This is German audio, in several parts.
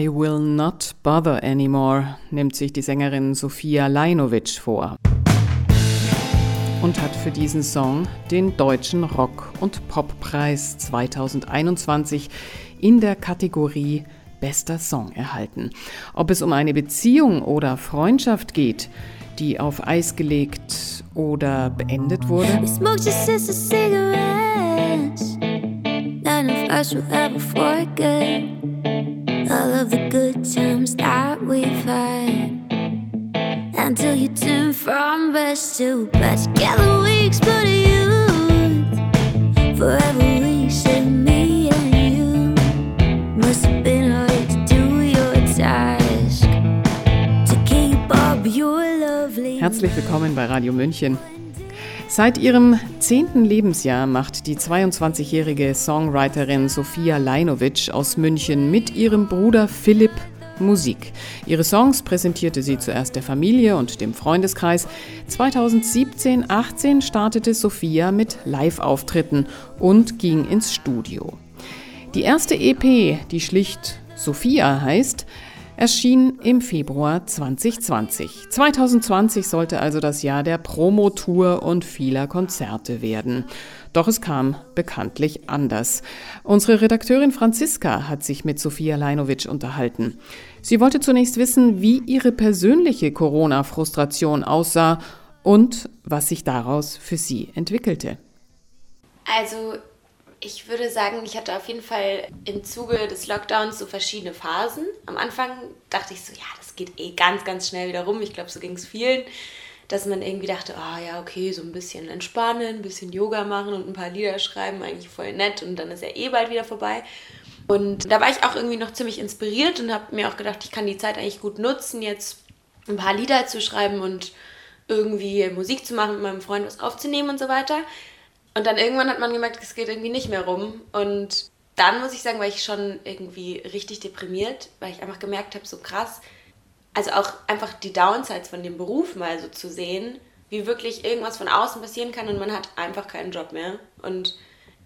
I will not bother anymore, nimmt sich die Sängerin Sofia Lajnovic vor. Und hat für diesen Song den Deutschen Rock- und Poppreis 2021 in der Kategorie Bester Song erhalten. Ob es um eine Beziehung oder Freundschaft geht, die auf Eis gelegt oder beendet wurde. All of the good times that we've had. Until you turn from best to best. Together we explode youth. Forever me and you. Must have been hard to do your task. To keep up your lovely. Herzlich willkommen bei Radio München. Seit ihrem zehnten Lebensjahr macht die 22-jährige Songwriterin Sophia Lajnovic aus München mit ihrem Bruder Philipp Musik. Ihre Songs präsentierte sie zuerst der Familie und dem Freundeskreis. 2017-18 startete Sophia mit Live-Auftritten und ging ins Studio. Die erste EP, die schlicht Sophia heißt, erschien im Februar 2020. 2020 sollte also das Jahr der Promotour und vieler Konzerte werden. Doch es kam bekanntlich anders. Unsere Redakteurin Franziska hat sich mit Sophia Lajnovic unterhalten. Sie wollte zunächst wissen, wie ihre persönliche Corona-Frustration aussah und was sich daraus für sie entwickelte. Also ich würde sagen, ich hatte auf jeden Fall im Zuge des Lockdowns so verschiedene Phasen. Am Anfang dachte ich so, ja, das geht eh ganz, ganz schnell wieder rum. Ich glaube, so ging es vielen, dass man irgendwie dachte, ah oh, ja, okay, so ein bisschen entspannen, ein bisschen Yoga machen und ein paar Lieder schreiben, eigentlich voll nett und dann ist ja eh bald wieder vorbei. Und da war ich auch irgendwie noch ziemlich inspiriert und habe mir auch gedacht, ich kann die Zeit eigentlich gut nutzen, jetzt ein paar Lieder zu schreiben und irgendwie Musik zu machen, mit meinem Freund was aufzunehmen und so weiter. Und dann irgendwann hat man gemerkt, es geht irgendwie nicht mehr rum. Und dann muss ich sagen, war ich schon irgendwie richtig deprimiert, weil ich einfach gemerkt habe, so krass, also auch einfach die Downsides von dem Beruf mal so zu sehen, wie wirklich irgendwas von außen passieren kann und man hat einfach keinen Job mehr. Und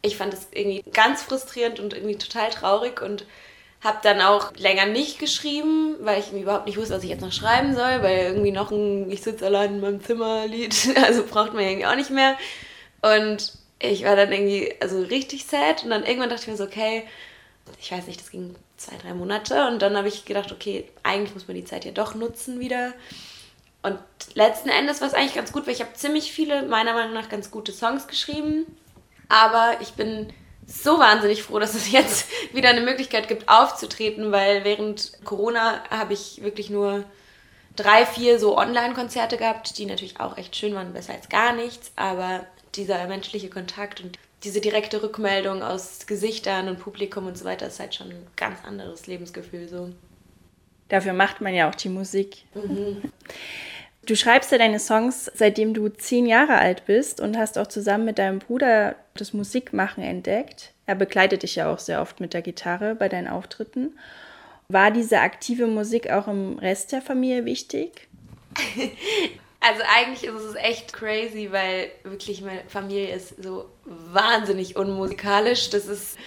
ich fand das irgendwie ganz frustrierend und irgendwie total traurig und habe dann auch länger nicht geschrieben, weil ich überhaupt nicht wusste, was ich jetzt noch schreiben soll, weil irgendwie noch ein Ich sitze allein in meinem Zimmer Lied, also braucht man irgendwie auch nicht mehr. Und ich war dann irgendwie also richtig sad und dann irgendwann dachte ich mir so, okay, ich weiß nicht, das ging zwei, drei Monate und dann habe ich gedacht, okay, eigentlich muss man die Zeit ja doch nutzen wieder. Und letzten Endes war es eigentlich ganz gut, weil ich habe ziemlich viele, meiner Meinung nach, ganz gute Songs geschrieben. Aber ich bin so wahnsinnig froh, dass es jetzt wieder eine Möglichkeit gibt, aufzutreten, weil während Corona habe ich wirklich nur drei, vier so Online-Konzerte gehabt, die natürlich auch echt schön waren, besser als gar nichts. Aber dieser menschliche Kontakt und diese direkte Rückmeldung aus Gesichtern und Publikum und so weiter ist halt schon ein ganz anderes Lebensgefühl so. Dafür macht man ja auch die Musik. Mhm. Du schreibst ja deine Songs, seitdem du zehn Jahre alt bist und hast auch zusammen mit deinem Bruder das Musikmachen entdeckt. Er begleitet dich ja auch sehr oft mit der Gitarre bei deinen Auftritten. War diese aktive Musik auch im Rest der Familie wichtig? Also eigentlich ist es echt crazy, weil wirklich meine Familie ist so wahnsinnig unmusikalisch. Das ist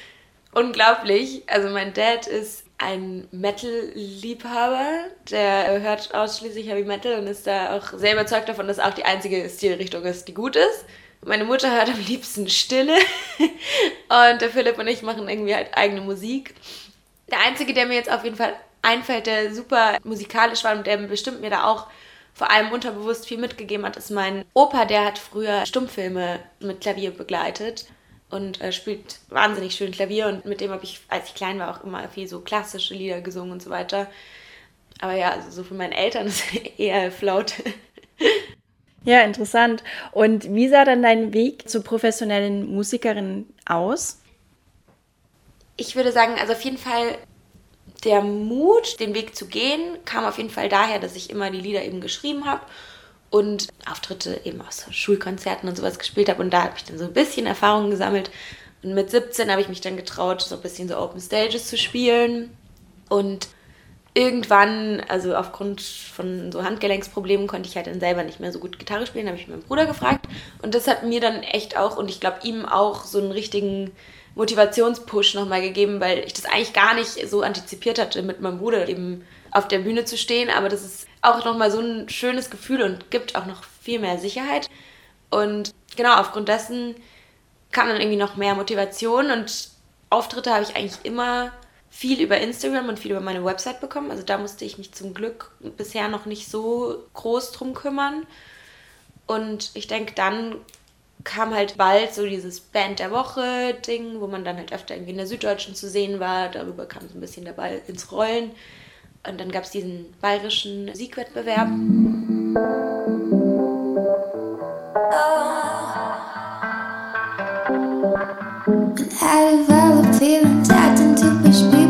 unglaublich. Also mein Dad ist ein Metal-Liebhaber, der hört ausschließlich Heavy Metal und ist da auch sehr überzeugt davon, dass auch die einzige Stilrichtung ist, die gut ist. Meine Mutter hört am liebsten Stille und der Philipp und ich machen irgendwie halt eigene Musik. Der einzige, der mir jetzt auf jeden Fall einfällt, der super musikalisch war und der bestimmt mir da auch vor allem unterbewusst viel mitgegeben hat, ist mein Opa, der hat früher Stummfilme mit Klavier begleitet und äh, spielt wahnsinnig schön Klavier und mit dem habe ich, als ich klein war, auch immer viel so klassische Lieder gesungen und so weiter. Aber ja, also so für meine Eltern ist eher Flaute. Ja, interessant. Und wie sah dann dein Weg zur professionellen Musikerin aus? Ich würde sagen, also auf jeden Fall der Mut, den Weg zu gehen, kam auf jeden Fall daher, dass ich immer die Lieder eben geschrieben habe und Auftritte eben aus Schulkonzerten und sowas gespielt habe. Und da habe ich dann so ein bisschen Erfahrung gesammelt. Und mit 17 habe ich mich dann getraut, so ein bisschen so Open Stages zu spielen. Und irgendwann, also aufgrund von so Handgelenksproblemen, konnte ich halt dann selber nicht mehr so gut Gitarre spielen. Habe ich meinen Bruder gefragt. Und das hat mir dann echt auch, und ich glaube ihm auch, so einen richtigen Motivationspush nochmal gegeben, weil ich das eigentlich gar nicht so antizipiert hatte, mit meinem Bruder eben auf der Bühne zu stehen. Aber das ist auch nochmal so ein schönes Gefühl und gibt auch noch viel mehr Sicherheit. Und genau, aufgrund dessen kam dann irgendwie noch mehr Motivation und Auftritte habe ich eigentlich immer viel über Instagram und viel über meine Website bekommen. Also da musste ich mich zum Glück bisher noch nicht so groß drum kümmern. Und ich denke, dann kam halt bald so dieses Band der Woche-Ding, wo man dann halt öfter irgendwie in der Süddeutschen zu sehen war. Darüber kam so ein bisschen der Ball ins Rollen. Und dann gab es diesen bayerischen Siegwettbewerb. I developed feelings acting to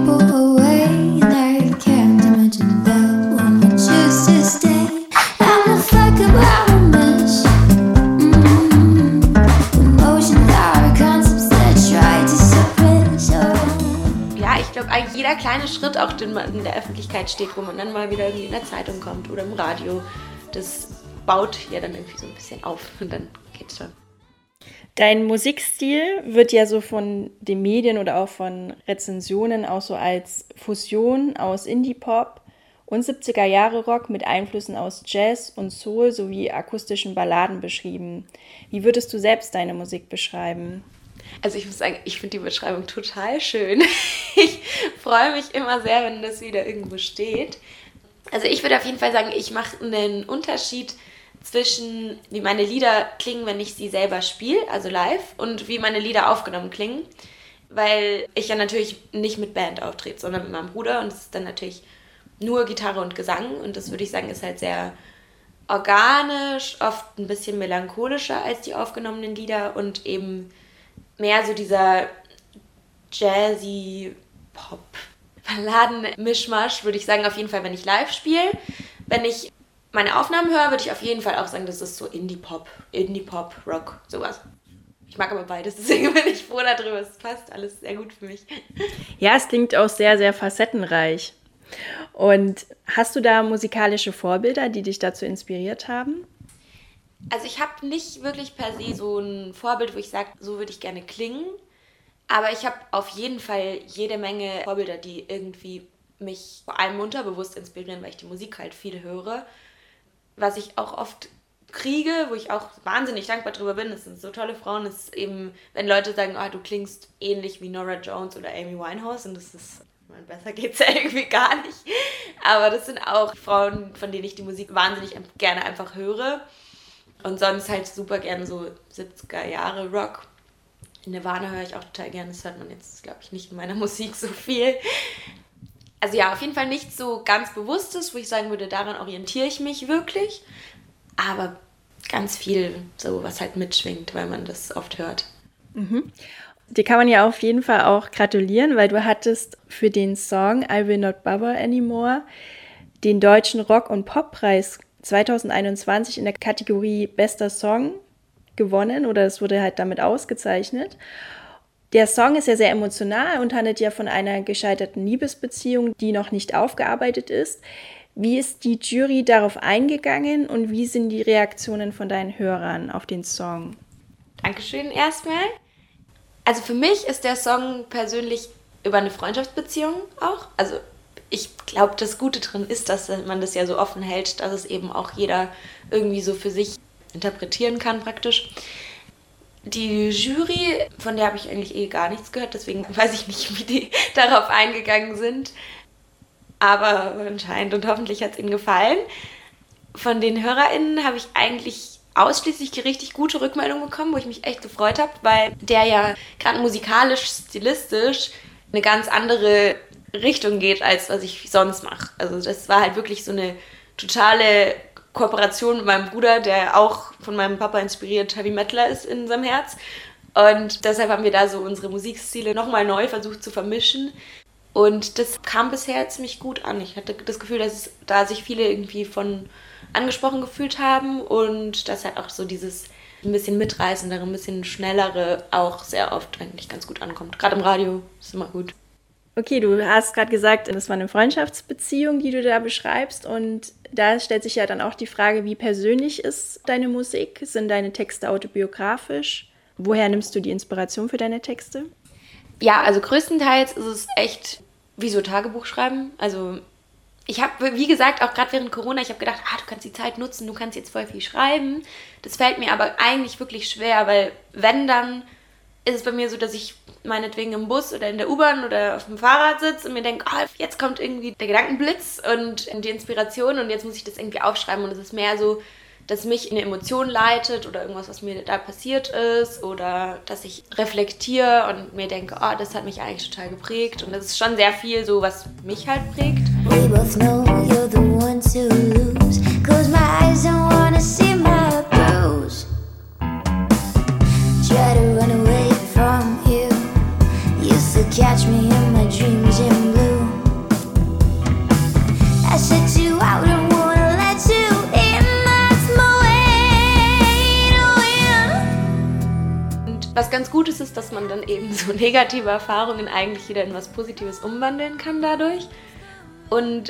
kleine Schritt, auch den man in der Öffentlichkeit steht, wo man dann mal wieder irgendwie in der Zeitung kommt oder im Radio, das baut ja dann irgendwie so ein bisschen auf und dann geht's schon. Dein Musikstil wird ja so von den Medien oder auch von Rezensionen auch so als Fusion aus Indie-Pop und 70er Jahre Rock mit Einflüssen aus Jazz und Soul sowie akustischen Balladen beschrieben. Wie würdest du selbst deine Musik beschreiben? Also ich muss sagen, ich finde die Beschreibung total schön. Ich freue mich immer sehr, wenn das wieder irgendwo steht. Also ich würde auf jeden Fall sagen, ich mache einen Unterschied zwischen, wie meine Lieder klingen, wenn ich sie selber spiele, also live, und wie meine Lieder aufgenommen klingen. Weil ich ja natürlich nicht mit Band auftrete, sondern mit meinem Bruder und es ist dann natürlich nur Gitarre und Gesang und das würde ich sagen ist halt sehr organisch, oft ein bisschen melancholischer als die aufgenommenen Lieder und eben mehr so dieser jazzy Pop Balladen-Mischmasch, würde ich sagen, auf jeden Fall, wenn ich live spiele. Wenn ich meine Aufnahmen höre, würde ich auf jeden Fall auch sagen, das ist so Indie-Pop, Indie-Pop, Rock, sowas. Ich mag aber beides, deswegen bin ich froh darüber. Es passt alles sehr gut für mich. Ja, es klingt auch sehr, sehr facettenreich. Und hast du da musikalische Vorbilder, die dich dazu inspiriert haben? Also ich habe nicht wirklich per se so ein Vorbild, wo ich sage, so würde ich gerne klingen. Aber ich habe auf jeden Fall jede Menge Vorbilder, die irgendwie mich vor allem unterbewusst inspirieren, weil ich die Musik halt viel höre was ich auch oft kriege, wo ich auch wahnsinnig dankbar drüber bin, das sind so tolle Frauen, ist eben, wenn Leute sagen, oh, du klingst ähnlich wie Nora Jones oder Amy Winehouse und das ist, man, besser geht's ja irgendwie gar nicht. Aber das sind auch Frauen, von denen ich die Musik wahnsinnig gerne einfach höre. Und sonst halt super gerne so 70er Jahre Rock. Nirvana höre ich auch total gerne, das hört man jetzt, glaube ich, nicht in meiner Musik so viel also ja, auf jeden Fall nichts so ganz Bewusstes, wo ich sagen würde, daran orientiere ich mich wirklich. Aber ganz viel, so was halt mitschwingt, weil man das oft hört. Mhm. Dir kann man ja auf jeden Fall auch gratulieren, weil du hattest für den Song I Will Not Bother Anymore den deutschen Rock- und Poppreis 2021 in der Kategorie Bester Song gewonnen oder es wurde halt damit ausgezeichnet. Der Song ist ja sehr emotional und handelt ja von einer gescheiterten Liebesbeziehung, die noch nicht aufgearbeitet ist. Wie ist die Jury darauf eingegangen und wie sind die Reaktionen von deinen Hörern auf den Song? Dankeschön erstmal. Also für mich ist der Song persönlich über eine Freundschaftsbeziehung auch. Also ich glaube, das Gute drin ist, dass man das ja so offen hält, dass es eben auch jeder irgendwie so für sich interpretieren kann praktisch. Die Jury, von der habe ich eigentlich eh gar nichts gehört, deswegen weiß ich nicht, wie die darauf eingegangen sind. Aber anscheinend und hoffentlich hat es ihnen gefallen. Von den HörerInnen habe ich eigentlich ausschließlich richtig gute Rückmeldungen bekommen, wo ich mich echt gefreut habe, weil der ja gerade musikalisch, stilistisch eine ganz andere Richtung geht, als was ich sonst mache. Also das war halt wirklich so eine totale Kooperation mit meinem Bruder, der auch von meinem Papa inspiriert Heavy Metaler ist in seinem Herz. Und deshalb haben wir da so unsere Musikstile nochmal neu versucht zu vermischen. Und das kam bisher ziemlich gut an. Ich hatte das Gefühl, dass es, da sich viele irgendwie von angesprochen gefühlt haben und dass halt auch so dieses ein bisschen mitreißendere, ein bisschen schnellere auch sehr oft eigentlich ganz gut ankommt. Gerade im Radio ist immer gut. Okay, du hast gerade gesagt, das war eine Freundschaftsbeziehung, die du da beschreibst. Und da stellt sich ja dann auch die Frage, wie persönlich ist deine Musik? Sind deine Texte autobiografisch? Woher nimmst du die Inspiration für deine Texte? Ja, also größtenteils ist es echt wie so Tagebuch schreiben. Also ich habe, wie gesagt, auch gerade während Corona, ich habe gedacht, ah, du kannst die Zeit nutzen, du kannst jetzt voll viel schreiben. Das fällt mir aber eigentlich wirklich schwer, weil wenn dann ist es bei mir so, dass ich meinetwegen im Bus oder in der U-Bahn oder auf dem Fahrrad sitze und mir denke, oh, jetzt kommt irgendwie der Gedankenblitz und die Inspiration und jetzt muss ich das irgendwie aufschreiben und es ist mehr so, dass mich eine Emotion leitet oder irgendwas, was mir da passiert ist oder dass ich reflektiere und mir denke, oh, das hat mich eigentlich total geprägt und das ist schon sehr viel so, was mich halt prägt. We both know you're the one to lose. Close my eyes, don't wanna see my bruise. Try to run away from you. Used to catch me in was ganz gut ist, ist, dass man dann eben so negative Erfahrungen eigentlich wieder in was Positives umwandeln kann dadurch. Und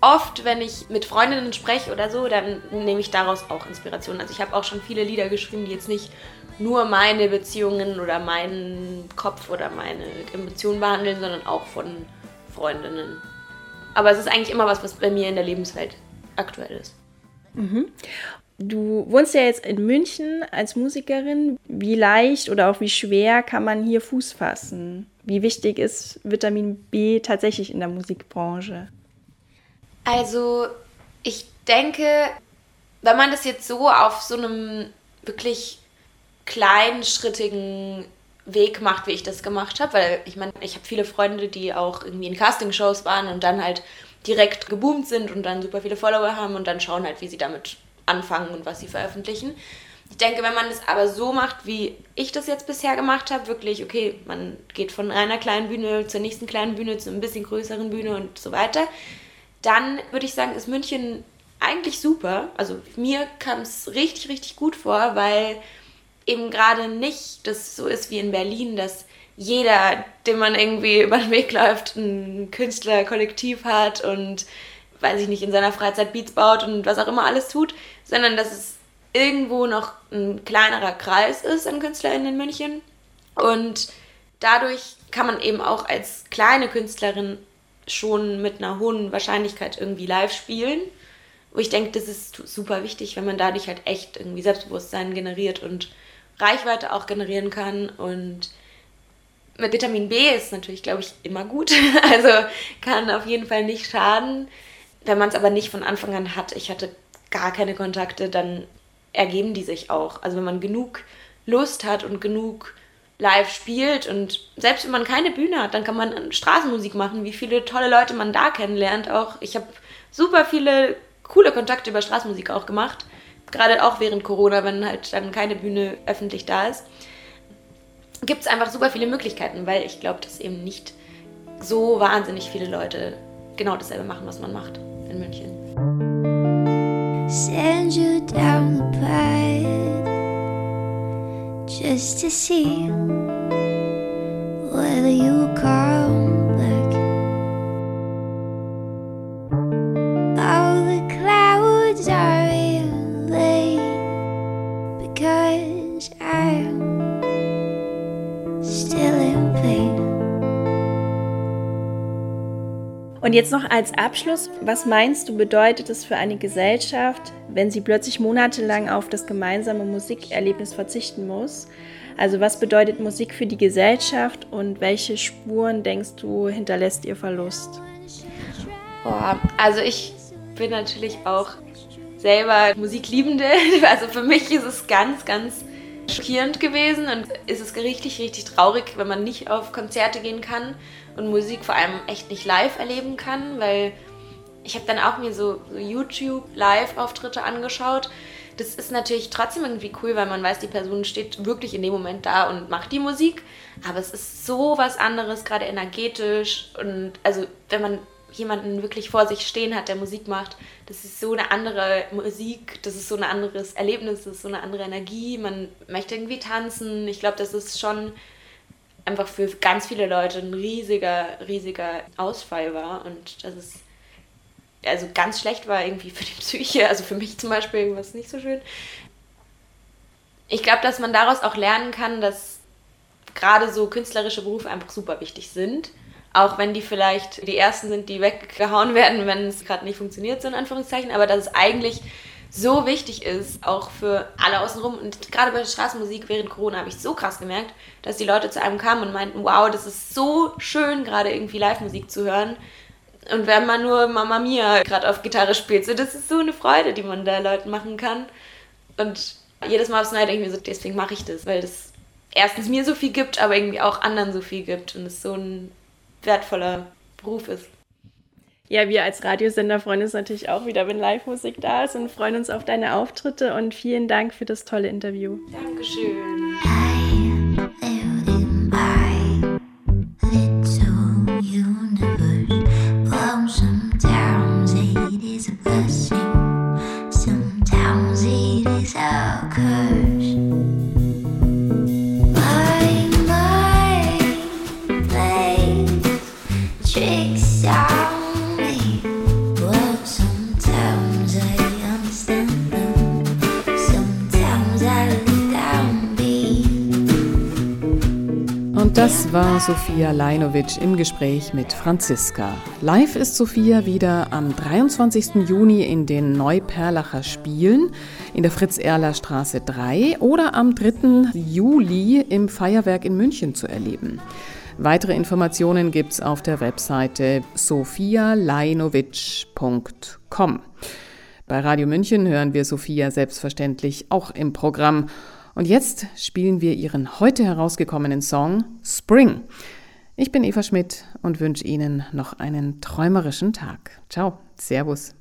oft, wenn ich mit Freundinnen spreche oder so, dann nehme ich daraus auch Inspiration. Also ich habe auch schon viele Lieder geschrieben, die jetzt nicht nur meine Beziehungen oder meinen Kopf oder meine Emotionen behandeln, sondern auch von Freundinnen. Aber es ist eigentlich immer was, was bei mir in der Lebenswelt aktuell ist. Mhm. Du wohnst ja jetzt in München als Musikerin. Wie leicht oder auch wie schwer kann man hier Fuß fassen? Wie wichtig ist Vitamin B tatsächlich in der Musikbranche? Also ich denke, wenn man das jetzt so auf so einem wirklich kleinschrittigen Weg macht, wie ich das gemacht habe, weil ich meine, ich habe viele Freunde, die auch irgendwie in Castingshows waren und dann halt direkt geboomt sind und dann super viele Follower haben und dann schauen halt, wie sie damit anfangen und was sie veröffentlichen. Ich denke, wenn man das aber so macht, wie ich das jetzt bisher gemacht habe, wirklich, okay, man geht von einer kleinen Bühne zur nächsten kleinen Bühne zu ein bisschen größeren Bühne und so weiter, dann würde ich sagen, ist München eigentlich super. Also mir kam es richtig, richtig gut vor, weil eben gerade nicht das so ist wie in Berlin, dass jeder, dem man irgendwie über den Weg läuft, ein Künstlerkollektiv hat und weiß ich nicht, in seiner Freizeit Beats baut und was auch immer alles tut, sondern dass es irgendwo noch ein kleinerer Kreis ist an KünstlerInnen in München. Und dadurch kann man eben auch als kleine Künstlerin schon mit einer hohen Wahrscheinlichkeit irgendwie live spielen. Wo ich denke, das ist super wichtig, wenn man dadurch halt echt irgendwie Selbstbewusstsein generiert und Reichweite auch generieren kann. Und mit Vitamin B ist natürlich, glaube ich, immer gut. Also kann auf jeden Fall nicht schaden. Wenn man es aber nicht von Anfang an hat, ich hatte gar keine Kontakte, dann ergeben die sich auch. Also wenn man genug Lust hat und genug live spielt und selbst wenn man keine Bühne hat, dann kann man Straßenmusik machen, wie viele tolle Leute man da kennenlernt auch. Ich habe super viele coole Kontakte über Straßenmusik auch gemacht, gerade auch während Corona, wenn halt dann keine Bühne öffentlich da ist. Gibt es einfach super viele Möglichkeiten, weil ich glaube, dass eben nicht so wahnsinnig viele Leute genau dasselbe machen, was man macht in München. Send you down the path just to see whether you come Und jetzt noch als Abschluss, was meinst du, bedeutet es für eine Gesellschaft, wenn sie plötzlich monatelang auf das gemeinsame Musikerlebnis verzichten muss? Also was bedeutet Musik für die Gesellschaft und welche Spuren denkst du hinterlässt ihr Verlust? Boah, also ich bin natürlich auch selber Musikliebende. Also für mich ist es ganz, ganz schockierend gewesen und ist es richtig, richtig traurig, wenn man nicht auf Konzerte gehen kann und Musik vor allem echt nicht live erleben kann, weil ich habe dann auch mir so, so YouTube-Live-Auftritte angeschaut. Das ist natürlich trotzdem irgendwie cool, weil man weiß, die Person steht wirklich in dem Moment da und macht die Musik. Aber es ist so was anderes, gerade energetisch. Und also, wenn man jemanden wirklich vor sich stehen hat, der Musik macht, das ist so eine andere Musik, das ist so ein anderes Erlebnis, das ist so eine andere Energie. Man möchte irgendwie tanzen. Ich glaube, das ist schon einfach für ganz viele Leute ein riesiger, riesiger Ausfall war und das ist also ganz schlecht war irgendwie für die Psyche, also für mich zum Beispiel irgendwas nicht so schön. Ich glaube, dass man daraus auch lernen kann, dass gerade so künstlerische Berufe einfach super wichtig sind. Auch wenn die vielleicht die ersten sind, die weggehauen werden, wenn es gerade nicht funktioniert, so in Anführungszeichen. Aber dass es eigentlich so wichtig ist, auch für alle außenrum. Und gerade bei der Straßenmusik während Corona habe ich so krass gemerkt, dass die Leute zu einem kamen und meinten, wow, das ist so schön, gerade irgendwie Live-Musik zu hören. Und wenn man nur Mama Mia gerade auf Gitarre spielt, so das ist so eine Freude, die man da Leuten machen kann. Und jedes Mal aufs Neue denke ich mir so, deswegen mache ich das, weil das erstens mir so viel gibt, aber irgendwie auch anderen so viel gibt und es so ein wertvoller Beruf ist. Ja, wir als Radiosender freuen uns natürlich auch wieder, wenn Live-Musik da ist und freuen uns auf deine Auftritte und vielen Dank für das tolle Interview. Dankeschön. Sometimes it is a curse. Sophia Lajnovic im Gespräch mit Franziska. Live ist Sophia wieder am 23. Juni in den Neuperlacher Spielen in der Fritz-Erler-Straße 3 oder am 3. Juli im Feuerwerk in München zu erleben. Weitere Informationen gibt's auf der Webseite sophialajnovic.com. Bei Radio München hören wir Sophia selbstverständlich auch im Programm. Und jetzt spielen wir ihren heute herausgekommenen Song Spring. Ich bin Eva Schmidt und wünsche Ihnen noch einen träumerischen Tag. Ciao, Servus.